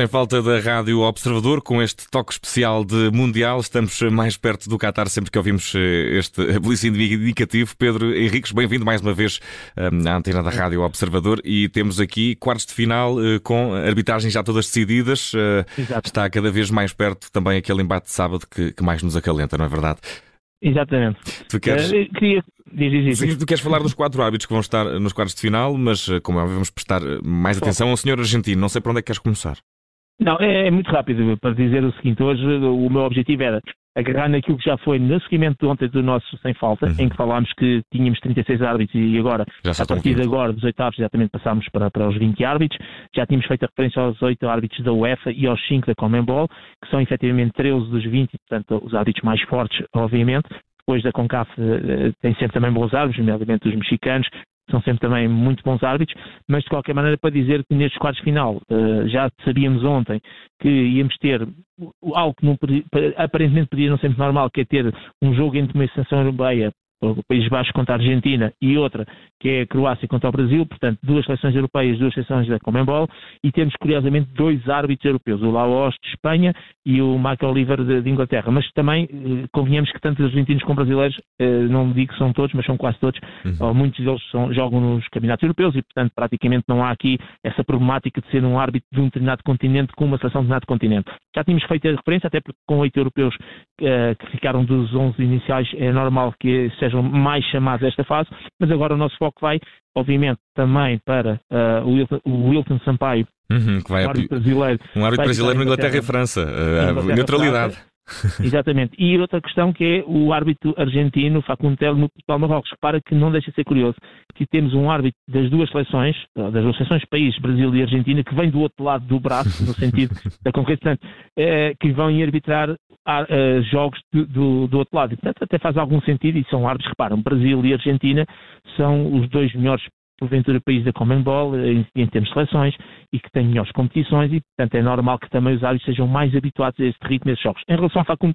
Sem falta da Rádio Observador, com este toque especial de Mundial, estamos mais perto do Qatar sempre que ouvimos eh, este belíssimo indicativo. Pedro Henriques, bem-vindo mais uma vez eh, à antena da Rádio Observador e temos aqui quartos de final eh, com arbitragens já todas decididas. Exato. Está cada vez mais perto também aquele embate de sábado que, que mais nos acalenta, não é verdade? Exatamente. Tu queres... Uh, queria... Diz, diz, diz. Sim, tu queres falar dos quatro árbitros que vão estar nos quartos de final, mas como é, vamos prestar mais atenção ao senhor argentino. Não sei para onde é que queres começar. Não, é, é, muito rápido para dizer o seguinte. Hoje o meu objetivo era agarrar naquilo que já foi no seguimento de ontem do nosso Sem Falta, uhum. em que falámos que tínhamos 36 árbitros e agora, a partir de agora, dos oitavos, exatamente passámos para, para os 20 árbitros. Já tínhamos feito a referência aos 8 árbitros da UEFA e aos 5 da Comembol, que são efetivamente 13 dos 20, portanto, os árbitros mais fortes, obviamente. Depois da CONCAF eh, tem sempre também bons árbitros, nomeadamente os mexicanos, são sempre também muito bons árbitros, mas de qualquer maneira para dizer que nestes quartos final uh, já sabíamos ontem que íamos ter algo que não, aparentemente podia não ser muito normal, que é ter um jogo entre uma extensão europeia o País Baixo contra a Argentina e outra que é a Croácia contra o Brasil, portanto duas seleções europeias, duas seleções da Comembol e temos curiosamente dois árbitros europeus, o Laos de Espanha e o Michael Oliver de, de Inglaterra, mas também eh, convenhamos que tanto os argentinos como brasileiros, eh, não digo que são todos, mas são quase todos, uhum. ou muitos deles são, jogam nos campeonatos europeus e portanto praticamente não há aqui essa problemática de ser um árbitro de um determinado continente com uma seleção de um determinado continente. Já tínhamos feito a referência, até porque com oito europeus eh, que ficaram dos 11 iniciais é normal que seja sejam mais chamados a esta fase, mas agora o nosso foco vai, obviamente, também para uh, o, Wilton, o Wilton Sampaio, uhum, que vai um árbitro brasileiro. Um árbitro brasileiro na Inglaterra e França, uh, neutralidade. França, Exatamente. E outra questão que é o árbitro argentino Facundo Telo no Portugal-Marrocos. Repara que não deixa de ser curioso que temos um árbitro das duas seleções, das duas seleções países, Brasil e Argentina, que vem do outro lado do braço, no sentido da concorrência, portanto, é, que vão arbitrar uh, jogos do, do, do, outro lado. E, portanto, até faz algum sentido e são árbitros, reparam, Brasil e Argentina são os dois melhores porventura país da Commonwealth em, em termos de seleções e que tem melhores competições e, portanto, é normal que também os árbitros sejam mais habituados a este ritmo, a estes jogos. Em relação ao Facundo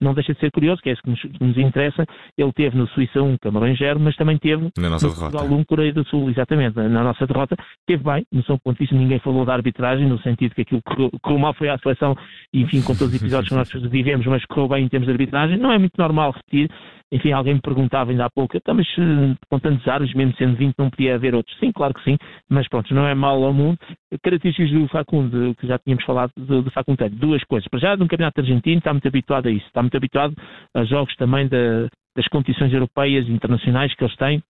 não deixa de ser curioso, que é isso que nos, que nos interessa, ele teve no Suíça 1, Camarões 0, mas também teve na nossa no derrota. Portugal 1, Coreia do Sul, exatamente, na nossa derrota, teve bem, no seu ponto de vista ninguém falou da arbitragem, no sentido que aquilo que correu mal foi a seleção, enfim, com todos os episódios que nós vivemos, mas correu bem em termos de arbitragem, não é muito normal repetir, enfim, alguém me perguntava ainda há pouco, então, mas com tantos árbitros, mesmo sendo 20, não podia haver outros? Sim, claro que sim, mas pronto, não é mal ao mundo. Características do Facundo, que já tínhamos falado do, do Facundo, duas coisas. Para já, no Campeonato Argentino, está muito habituado a isso, está muito habituado a jogos também da, das competições europeias e internacionais que eles têm,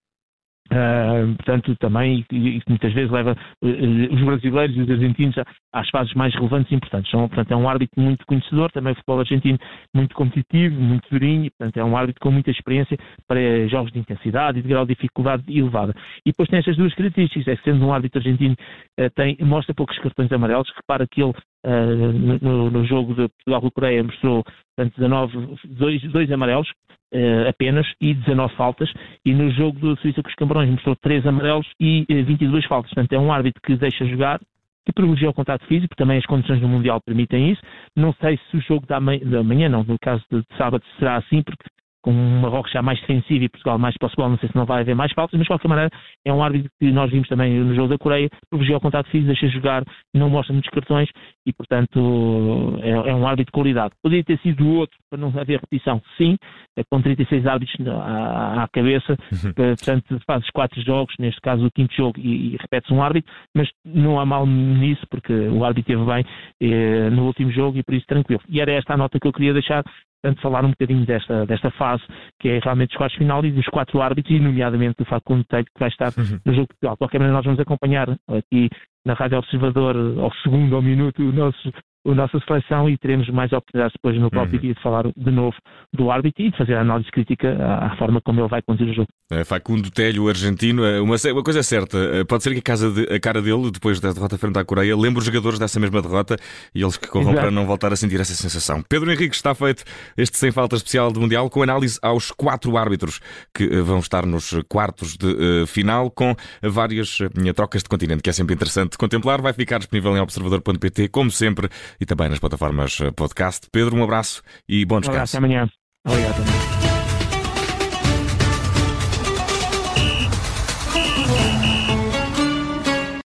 Uh, portanto, também, e, muitas vezes leva uh, os brasileiros e os argentinos às fases mais relevantes e importantes. São, portanto, é um árbitro muito conhecedor, também o futebol argentino muito competitivo, muito durinho, portanto, é um árbitro com muita experiência para jogos de intensidade e de grau de dificuldade elevada. E depois tem estas duas características, é que sendo um árbitro argentino, uh, tem, mostra poucos cartões amarelos, repara que ele no, no, jogo de Portugal-Coreia mostrou portanto, 19, dois, dois amarelos, uh, apenas e 19 faltas, e no jogo do Suíça com os Camarões mostrou 3 amarelos e uh, eh, 22 faltas. Portanto, é um árbitro que deixa jogar, que privilegia o contato físico, também as condições do Mundial permitem isso. Não sei se o jogo da manhã, da manhã não, no caso de, de sábado será assim, porque com um Marrocos já mais defensivo e Portugal mais possível, não sei se não vai haver mais faltas, mas de qualquer maneira é um árbitro que nós vimos também no jogo da Coreia, privilegia o contato físico, deixa jogar, não mostra muitos cartões e, portanto, é, é, um árbitro de qualidade. Poderia ter sido outro, para não haver repetição, sim, é com 36 árbitros à, à cabeça, uhum. portanto, fazes quatro jogos, neste caso o quinto jogo, e, e repetes um árbitro, mas não há mal nisso, porque o árbitro teve bem eh, no último jogo e por isso tranquilo. E era esta a nota que eu queria deixar portanto, falar um bocadinho desta, desta fase, que é realmente os quartos final e dos quatro árbitros, e nomeadamente do Facundo Teito, que vai estar uhum. no jogo de Portugal. De qualquer maneira, nós vamos acompanhar aqui na Rádio Observador, ao segundo ao minuto, o nosso a nossa seleção e teremos mais oportunidades depois no próprio uhum. dia de falar de novo do árbitro e de fazer a análise crítica à, forma como ele vai conduzir o jogo. É, Facundo Telho, argentino, é, uma, uma coisa é certa, pode ser que a, casa de, a cara dele, depois da derrota frente à Coreia, lembre os jogadores dessa mesma derrota e eles que corram Exato. para não voltar a sentir essa sensação. Pedro Henrique está feito este sem falta especial do Mundial com análise aos quatro árbitros que eh, vão estar nos quartos de uh, final com várias uh, trocas de continente, que é sempre interessante contemplar. Vai ficar disponível em observador.pt, como sempre e também nas plataformas eh, podcast. Pedro, um abraço e bom descanso. Um abraço, até amanhã. Obrigado.